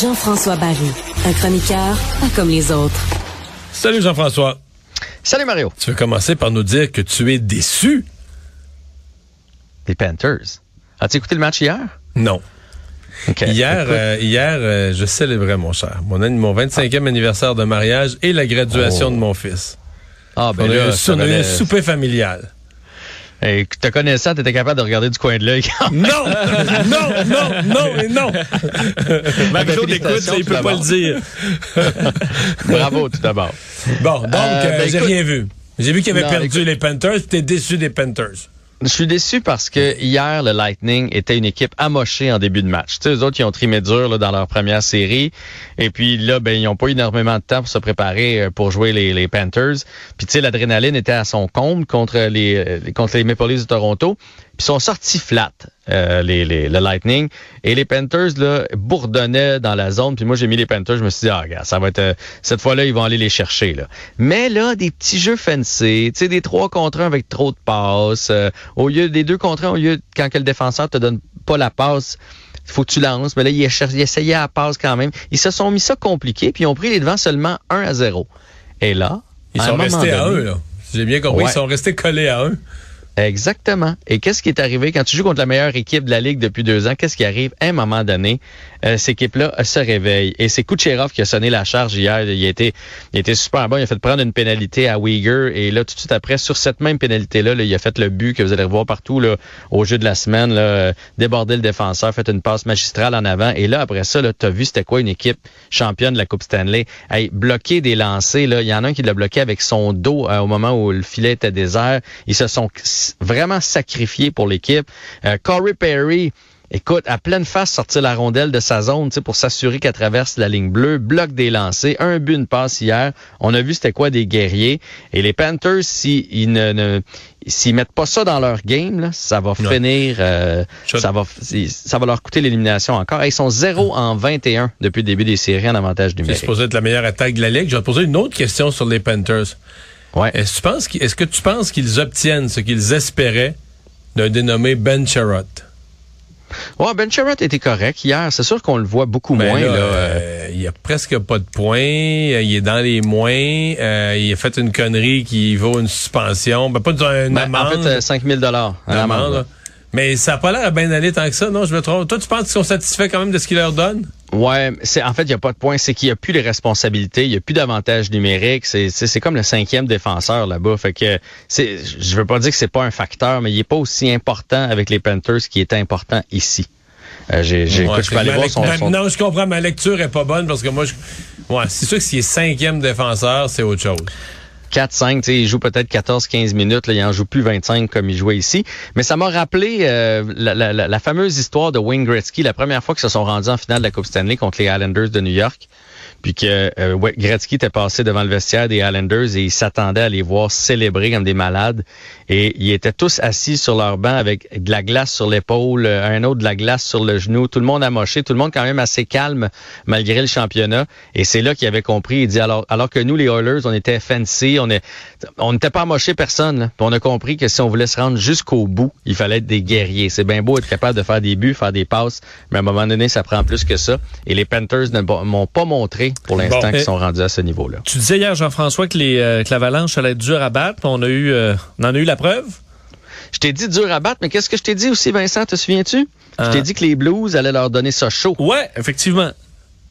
Jean-François Barry, un chroniqueur pas comme les autres. Salut Jean-François. Salut Mario. Tu veux commencer par nous dire que tu es déçu? Les Panthers. As-tu écouté le match hier? Non. Hier, euh, hier euh, je célébrais mon cher. Mon, mon 25e anniversaire de mariage et la graduation Oh. de mon fils. ah, ben on a eu là, un, ça on a eu un valait- souper familial. Hey, te connaissant, t'étais capable de regarder du coin de l'œil. Non! non! Non! Non! et non! Marie-Claude Ben, écoute, ça, il peut félicitations, pas le dire. Bravo tout d'abord. Bon, donc, Euh, euh, ben, j'ai rien vu. J'ai vu qu'il avait Non, perdu écoute- les Panthers, puis t'es déçu des Panthers. Je suis déçu parce que hier, le Lightning était une équipe amochée en début de match. Tu sais, eux autres, ils ont trimé dur dans leur première série. Et puis là, ben, ils n'ont pas eu énormément de temps pour se préparer euh, pour jouer les, Panthers. Puis tu sais, l'adrénaline était à son comble contre les, euh, contre les Maple de Toronto. Puis ils sont sortis flat, euh, les, les, le Lightning. Et les Panthers, là, bourdonnaient dans la zone. Puis moi, j'ai mis les Panthers. Je me suis dit, ah, regarde, ça va être... euh, cette fois-là, ils vont aller les chercher, là. Mais là, des petits jeux fancy, tu sais, des trois contre un avec trop de passes. euh, au lieu des deux contre un, au lieu, quand que le défenseur te donne pas la passe, faut que tu lances. Mais là, ils, ils essayaient la passe quand même. Ils se sont mis ça compliqué, puis ils ont pris les devants seulement 1 à 0. Et là, Ils sont restés à eux, là. J'ai bien compris, Ouais. ils sont restés collés à eux. Exactement. Et qu'est-ce qui est arrivé? Quand tu joues contre la meilleure équipe de la Ligue depuis deux ans? Qu'est-ce qui arrive? À un moment donné, euh, cette équipe-là se réveille. Et c'est Kucherov qui a sonné la charge hier. Il a été, il a super bon. Il a fait prendre une pénalité à Uyghur. Et là, tout de suite après, sur cette même pénalité-là, là, il a fait le but que vous allez revoir partout là, au jeu de la semaine. Là, euh, déborder le défenseur, fait une passe magistrale en avant. Et là, après ça, tu as vu c'était quoi une équipe championne de la Coupe Stanley? Hey, bloquer des lancers, là, il y en a un qui l'a bloqué avec son dos euh, au moment où le filet était désert. Ils se sont vraiment sacrifiés pour l'équipe. Euh, Corey Perry, écoute, à pleine face sortir la rondelle de sa zone tu sais, pour s'assurer qu'elle traverse la ligne bleue, bloque des lancers, un but, une passe hier. On a vu c'était quoi des guerriers. Et les Panthers, s'ils ils ne, ne- s'ils mettent pas ça dans leur game, là, ça va finir, euh, ça va, ça va leur coûter l'élimination encore. Ils sont 0 en 21 depuis le début des séries en avantage C'est numérique. supposé être la meilleure attaque de la Ligue. Je vais te poser une autre question sur les Panthers. Ouais. Est-ce que tu penses qu'ils- est-ce que tu penses qu'ils obtiennent ce qu'ils espéraient d'un dénommé Ben Sherrod? Ouais, Ben Sherratt était correct hier. C'est sûr qu'on le voit beaucoup Ben moins. là, Là, euh, il a presque pas de points. euh, Il est dans les moins. euh, il a fait une connerie qui vaut une suspension. Ben, pas une, une ben, en amende. fait, euh, 5 000 dollars. une amende, là. Mais ça n'a pas l'air à bien aller tant que ça, non? Je me trompe. Toi, tu penses qu'ils sont satisfaits quand même de ce qu'il leur donne? Ouais, c'est en fait, il n'y a pas de point. C'est qu'il n'y a plus les responsabilités, il n'y a plus d'avantages numériques. C'est c'est comme le cinquième défenseur là-bas. Fait que c'est, je veux pas dire que c'est pas un facteur, mais il est pas aussi important avec les Panthers qui est important ici. Euh, j'ai, j'ai, Ouais, écoute, je peux aller voir son, son- Non, je comprends. Ma lecture est pas bonne parce que moi, je... ouais, c'est sûr que s'il est cinquième défenseur, c'est autre chose. 4-5, tu sais, il joue peut-être 14-15 minutes, là, il en joue plus 25 comme il jouait ici. Mais ça m'a rappelé euh, la, la- la- fameuse histoire de Wayne Gretzky, la première fois qu'ils se sont rendus en finale de la Coupe Stanley contre les Islanders de New York. Puis que euh, Gretzky était passé devant le vestiaire des Islanders et il s'attendait à les voir célébrer comme des malades. Et ils étaient tous assis sur leur banc avec de la glace sur l'épaule, un autre de la glace sur le genou, tout le monde amoché, tout le monde quand même assez calme malgré le championnat. Et c'est là qu'il avait compris. Il dit alors, alors que nous les Oilers, on était fancy, on est, on n'était pas amoché personne. là. Puis on a compris que si on voulait se rendre jusqu'au bout, il fallait être des guerriers. C'est bien beau être capable de faire des buts, faire des passes, mais à un moment donné, ça prend plus que ça. Et les Panthers ne m'ont pas montré pour l'instant Bon, qu'ils sont rendus à ce niveau-là. Tu disais hier, Jean-François, que les euh, que l'avalanche allait être dur à battre. On a eu, euh, on en a eu la preuve? Je t'ai dit dur à battre, mais qu'est-ce que je t'ai dit aussi, Vincent, te souviens-tu? Je Ah. t'ai dit que les Blues allaient leur donner ça chaud. Ouais, effectivement.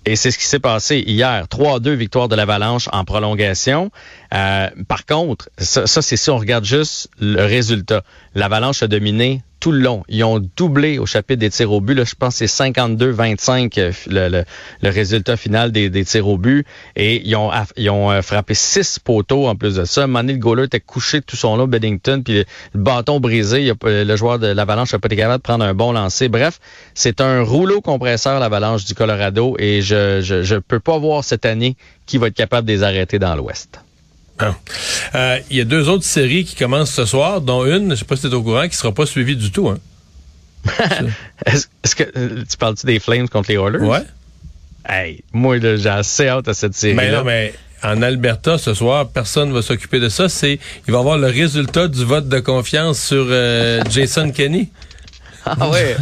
Et c'est ce qui s'est passé hier. 3-2 victoire de l'Avalanche en prolongation. Euh, par contre, ça, ça, c'est si on regarde juste le résultat. L'Avalanche a dominé tout le long. Ils ont doublé au chapitre des tirs au but. Là, je pense que c'est 52-25 euh, le, le- le résultat final des, des tirs au but. Et ils ont, ils ont euh, frappé six poteaux en plus de ça. Mané, le goaler était couché tout son long, Beddington, puis le, bâton brisé. Le joueur de l'Avalanche n'a pas été capable de prendre un bon lancer. Bref, c'est un rouleau compresseur, l'Avalanche du Colorado, et je, je, je peux pas voir cette année qui va être capable de les arrêter dans l'Ouest. Ah. Euh, Il y a deux autres séries qui commencent ce soir, dont une, je sais pas si tu es au courant, qui sera pas suivie du tout. Hein. Est-ce que euh, tu parles-tu des Flames contre les Oilers? Ouais. Hey, moi, j'ai assez hâte à cette série. Mais non, mais en Alberta, ce soir, personne va s'occuper de ça. C'est, il va y avoir le résultat du vote de confiance sur euh, Jason Kenney. Ah ouais.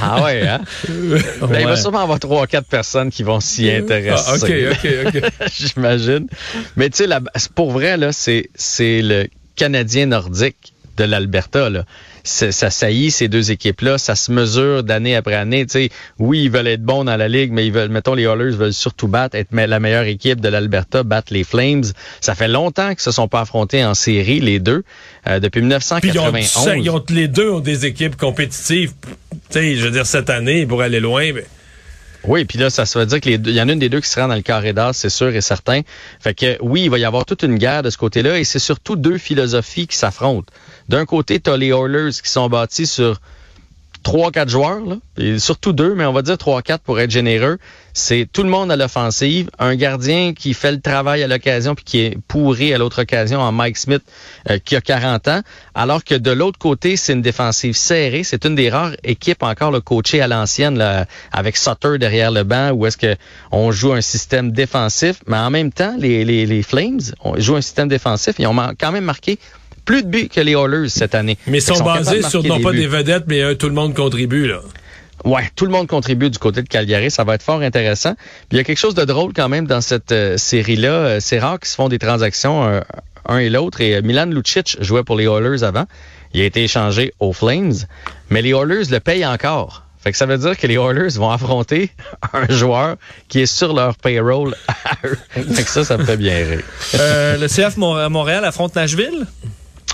ah ouais, hein? Ben, il va sûrement avoir trois, quatre personnes qui vont s'y intéresser. Ah, ok, ok, ok. J'imagine. Mais tu sais, pour vrai, là, c'est, c'est le Canadien nordique de l'Alberta, là. Ça saillit ces deux équipes-là, ça se mesure d'année après année. Tu sais, oui, ils veulent être bons dans la ligue, mais ils veulent, mettons, les Oilers veulent surtout battre, être la meilleure équipe de l'Alberta, battre les Flames. Ça fait longtemps qu'ils se sont pas affrontés en série, les deux, euh, depuis Puis ils ont, 1991. les deux ont des équipes compétitives. Je veux dire, cette année, pour aller loin, ben, Oui, puis là, ça veut dire que les deux- il y en a une des deux qui se rend dans le carré d'as, c'est sûr et certain. Fait que oui, il va y avoir toute une guerre de ce côté-là, et c'est surtout deux philosophies qui s'affrontent. D'un côté, tu as les Oilers qui sont bâtis sur trois, quatre joueurs, là, et surtout deux, mais on va dire trois, quatre pour être généreux. C'est tout le monde à l'offensive, un gardien qui fait le travail à l'occasion puis qui est pourri à l'autre occasion en Mike Smith euh, qui a 40 ans, alors que de l'autre côté, c'est une défensive serrée. C'est une des rares équipes encore le coachée à l'ancienne avec Sutter derrière le banc où est-ce que on joue un système défensif, mais en même temps, les, Flames on joue un système défensif. Ils ont quand même marqué plus de buts que les Oilers cette année. mais ils sont basés sur non pas buts. des vedettes, mais euh, tout le monde contribue. Là. Ouais, tout le monde contribue du côté de Calgary. Ça va être fort intéressant. Puis il y a quelque chose de drôle quand même dans cette euh, série-là. Euh, C'est rare qu'ils se font des transactions euh, un et l'autre. Et euh, Milan Lucic jouait pour les Oilers avant. Il a été échangé aux Flames. Mais les Oilers le payent encore. Fait que ça veut dire que les Oilers vont affronter un joueur qui est sur leur payroll à eux. Fait que ça, ça me fait bien rire. Euh, le CF Montréal affronte Nashville.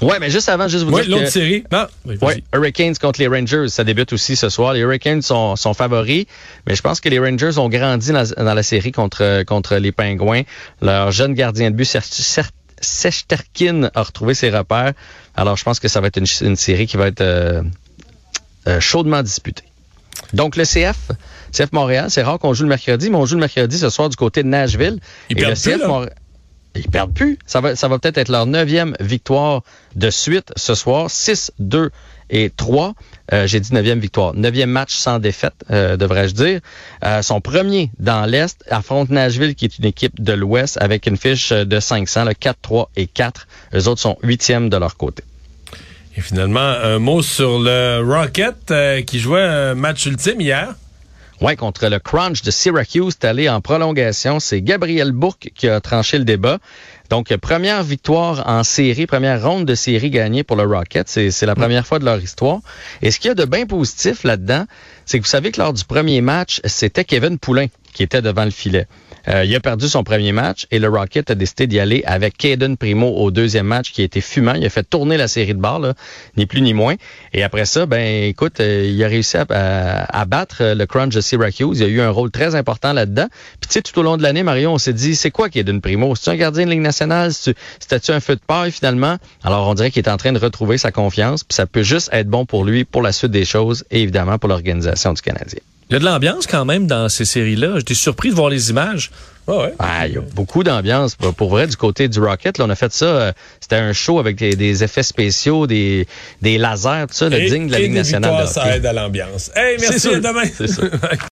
Ouais, mais juste avant, juste vous Oui, dire l'autre que... série. Non, oui, vas-y. Ouais, Hurricanes contre les Rangers, ça débute aussi ce soir. Les Hurricanes sont, sont favoris, mais je pense que les Rangers ont grandi dans, dans la série contre, contre les Pingouins. Leur jeune gardien de but, Sechterkin, a retrouvé ses repères. Alors, je pense que ça va être une, une série qui va être euh, euh, chaudement disputée. Donc, le CF, CF Montréal, c'est rare qu'on joue le mercredi, mais on joue le mercredi ce soir du côté de Nashville. Ils Et le plus, CF. Montréal- ils perdent plus. Ça va, ça va peut-être être leur neuvième victoire de suite ce soir. 6, 2 et 3. Euh, J'ai dit neuvième victoire. Neuvième match sans défaite, euh, devrais-je dire. Euh, son premier dans l'Est affronte Nashville, qui est une équipe de l'Ouest, avec une fiche de 500, le 4, 3 et 4. Eux autres sont huitièmes de leur côté. Et finalement, un mot sur le Rocket euh, qui jouait un match ultime hier. Ouais, contre le Crunch de Syracuse, c'est allé en prolongation. C'est Gabriel Bourque qui a tranché le débat. Donc, première victoire en série, première ronde de série gagnée pour le Rocket. C'est c'est la première fois de leur histoire. Et ce qu'il y a de bien positif là-dedans, c'est que vous savez que lors du premier match, c'était Kevin Poulain qui était devant le filet. Euh, il a perdu son premier match et le Rocket a décidé d'y aller avec Caden Primo au deuxième match qui a été fumant. Il a fait tourner la série de barres, là, ni plus ni moins. Et après ça, ben écoute, euh, il a réussi à, battre euh, le Crunch de Syracuse. Il a eu un rôle très important là-dedans. Puis tu sais, tout au long de l'année, Mario, on s'est dit, c'est quoi Caden Primo? C'est un gardien de Ligue nationale? C'était-tu un feu de paille finalement? Alors on dirait qu'il est en train de retrouver sa confiance. Puis ça peut juste être bon pour lui, pour la suite des choses et évidemment pour l'organisation du Canadien. Il y a de l'ambiance quand même dans ces séries-là. J'étais surpris de voir les images. Ouais, ouais. Ah, il y a beaucoup d'ambiance. Pour vrai, du côté du Rocket, là, on a fait ça. euh, C'était un show avec des, des effets spéciaux, des, des lasers, tout ça, le digne de la Ligue nationale. de ça aide à l'ambiance. Hey, C'est merci, à demain.